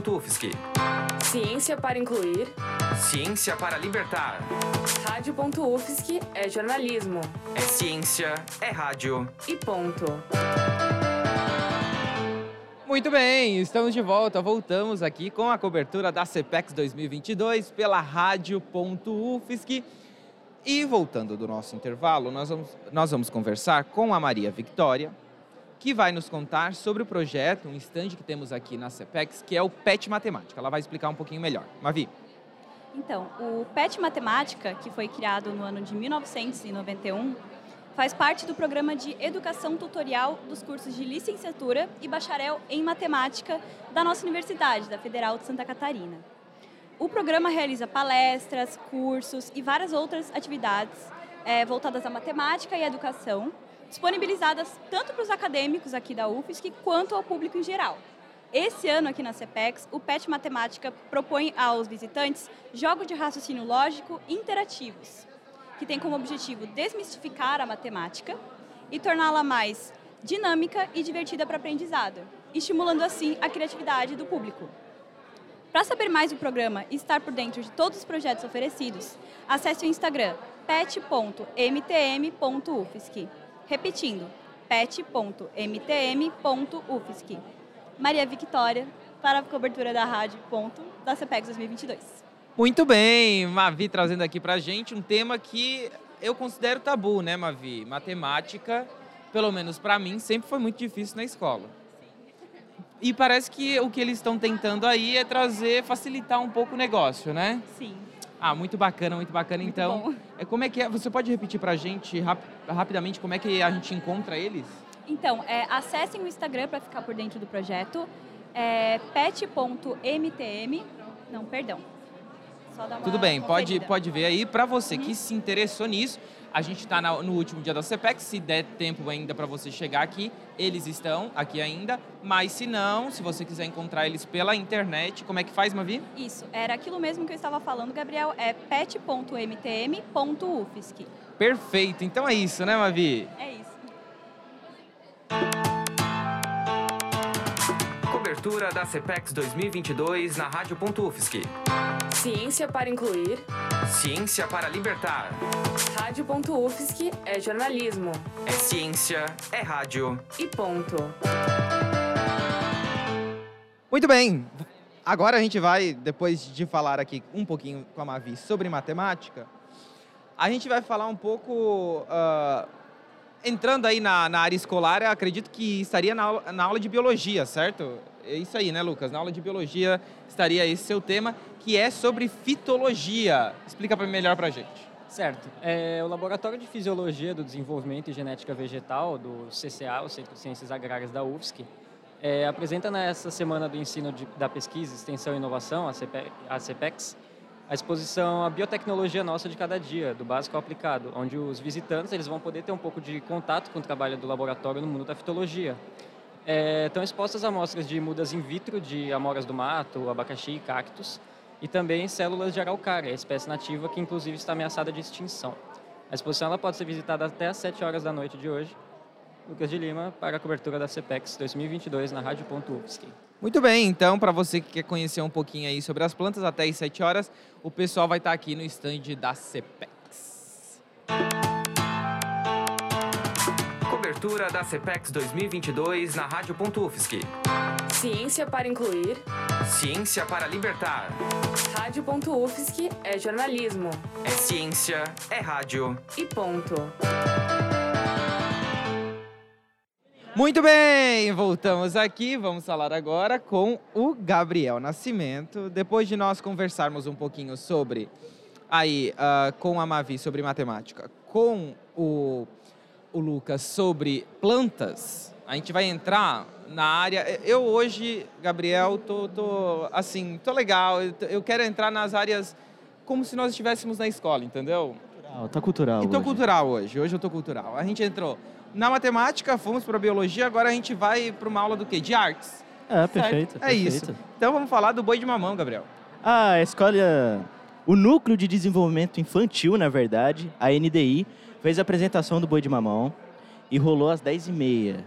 rádio.ufsc. Ciência para incluir. Ciência para libertar. Rádio.ufsc é jornalismo. É ciência, é rádio. E ponto. Muito bem, estamos de volta. Voltamos aqui com a cobertura da CPEX 2022 pela rádio.ufsc. E voltando do nosso intervalo, nós vamos, nós vamos conversar com a Maria Victória, que vai nos contar sobre o projeto, um stand que temos aqui na CPEX, que é o PET Matemática. Ela vai explicar um pouquinho melhor. Mavi. Então, o PET Matemática, que foi criado no ano de 1991, faz parte do programa de educação tutorial dos cursos de licenciatura e bacharel em matemática da nossa universidade, da Federal de Santa Catarina. O programa realiza palestras, cursos e várias outras atividades é, voltadas à matemática e à educação, disponibilizadas tanto para os acadêmicos aqui da UFSC quanto ao público em geral. Esse ano aqui na CPEX, o PET Matemática propõe aos visitantes jogos de raciocínio lógico interativos, que tem como objetivo desmistificar a matemática e torná-la mais dinâmica e divertida para aprendizado, estimulando assim a criatividade do público. Para saber mais do programa e estar por dentro de todos os projetos oferecidos, acesse o Instagram pet.mtm.ufsc. Repetindo, pet.mtm.ufsc. Maria Victória, para a cobertura da rádio ponto, da CPEX 2022. Muito bem, Mavi trazendo aqui pra gente um tema que eu considero tabu, né, Mavi? Matemática, pelo menos para mim, sempre foi muito difícil na escola. E parece que o que eles estão tentando aí é trazer, facilitar um pouco o negócio, né? Sim. Ah, muito bacana, muito bacana. Muito então, bom. é como é que é? Você pode repetir pra gente rap- rapidamente como é que a gente encontra eles? Então, é, acessem o Instagram para ficar por dentro do projeto. É pet.mtm. Não, perdão. Tudo bem, pode, conferida. pode ver aí. Para você Uhum. que se interessou nisso, a gente está no último dia da CPEX. Se der tempo ainda para você chegar aqui, eles estão aqui ainda. Mas se não, se você quiser encontrar eles pela internet, como é que faz, Mavi? Isso, era aquilo mesmo que eu estava falando, Gabriel. É pet.mtm.ufsc. Perfeito. Então é isso, né, Mavi? É isso. Cobertura da CPEX 2022 na rádio.ufsc. Ciência para incluir. Ciência para libertar. Rádio.ufsc é jornalismo. É ciência, é rádio. E ponto. Muito bem. Agora a gente vai, depois de falar aqui um pouquinho com a Mavi sobre matemática, a gente vai falar um pouco. ah, entrando aí na, na área escolar, acredito que estaria na aula, na aula de biologia, certo? É isso aí, né, Lucas? Na aula de biologia estaria esse seu tema, que é sobre fitologia. Explica melhor pra gente. Certo. É, o Laboratório de Fisiologia do Desenvolvimento e Genética Vegetal, do CCA, o Centro de Ciências Agrárias da UFSC, é, apresenta nessa Semana do Ensino de- da Pesquisa, Extensão e Inovação, a, CPE, a CPEX, a exposição A Biotecnologia Nossa de Cada Dia, do básico ao aplicado, onde os visitantes eles vão poder ter um pouco de contato com o trabalho do laboratório no mundo da fitologia. É, estão expostas amostras de mudas in vitro de amoras do mato, abacaxi e cactos, e também células de araucária, espécie nativa que inclusive está ameaçada de extinção. A exposição ela pode ser visitada até às 7 horas da noite de hoje. Lucas de Lima, para a cobertura da CPEX 2022 na Rádio.UFSC. Muito bem, então, para você que quer conhecer um pouquinho aí sobre as plantas, até às 7 horas, o pessoal vai estar aqui no stand da CPEX. Cobertura da CPEX 2022 na rádio.ufsc. Ciência para incluir. Ciência para libertar. Rádio.ufsc é jornalismo. É ciência, é rádio. E ponto. Muito bem, voltamos aqui. Vamos falar agora com o Gabriel Nascimento. Depois de nós conversarmos um pouquinho sobre aí ah, com a Mavi sobre matemática, com o, o Lucas sobre plantas, a gente vai entrar na área. Eu hoje, Gabriel, tô, tô assim, tô legal. Eu, quero entrar nas áreas como se nós estivéssemos na escola, entendeu? Cultural, tá cultural. E tô hoje. cultural hoje. Hoje eu tô cultural. A gente entrou na matemática, fomos para biologia, agora a gente vai para uma aula do quê? De artes. É, perfeito. É isso. perfeito. Então vamos falar do boi de mamão, Gabriel. Ah, a escola. O Núcleo de Desenvolvimento Infantil, na verdade, a NDI, fez a apresentação do Boi de Mamão e rolou às 10h30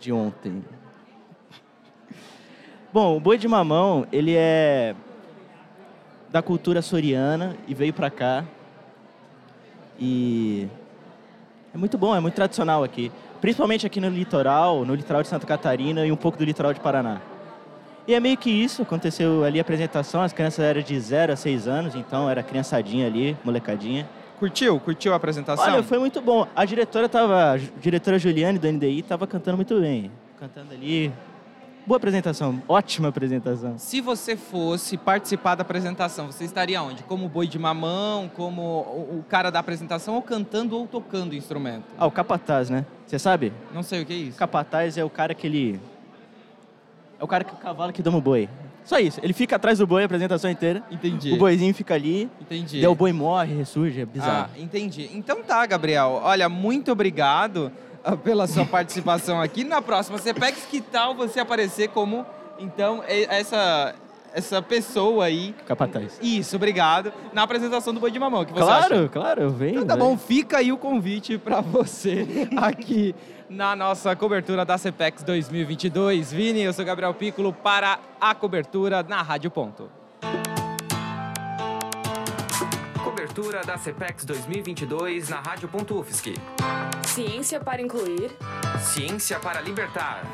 de ontem. Bom, o boi de mamão, ele é da cultura soriana e veio pra cá. E é muito bom, é muito tradicional aqui. Principalmente aqui no litoral, no litoral de Santa Catarina e um pouco do litoral de Paraná. E é meio que isso, aconteceu ali a apresentação, as crianças eram de 0 a 6 anos, então era criançadinha ali, molecadinha. Curtiu? Curtiu a apresentação? Olha, foi muito bom. A diretora tava, a diretora Juliane do NDI tava cantando muito bem. Cantando ali. Boa apresentação, ótima apresentação. Se você fosse participar da apresentação, você estaria onde? Como boi de mamão, como o o cara da apresentação, ou cantando ou tocando instrumento? Ah, o capataz, né? Você sabe? Não sei o que é O isso. capataz é o cara que ele. É o cara que o cavalo que dama o boi. Só isso. Ele fica atrás do boi a apresentação inteira. Entendi. O boizinho fica ali. Entendi. Daí o boi morre, ressurge. É Ah, bizarro. entendi. Então tá, Gabriel. Olha, muito obrigado ah, pela sua participação aqui. Na próxima CPEX, que tal você aparecer como, então, essa, essa pessoa aí? Capataz. Isso, obrigado. Na apresentação do Boi de Mamão, que você Claro, acha? claro, eu venho. Então tá velho. bom, fica aí o convite para você aqui na nossa cobertura da CPEX 2022. Vini, eu sou Gabriel Piccolo para a cobertura na Rádio Ponto. Cobertura da CPEX 2022 na Rádio Ponto UFSC. Ciência para incluir. Ciência para libertar.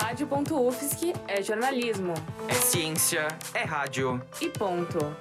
Rádio.UFSC é jornalismo. É ciência, é rádio. E ponto.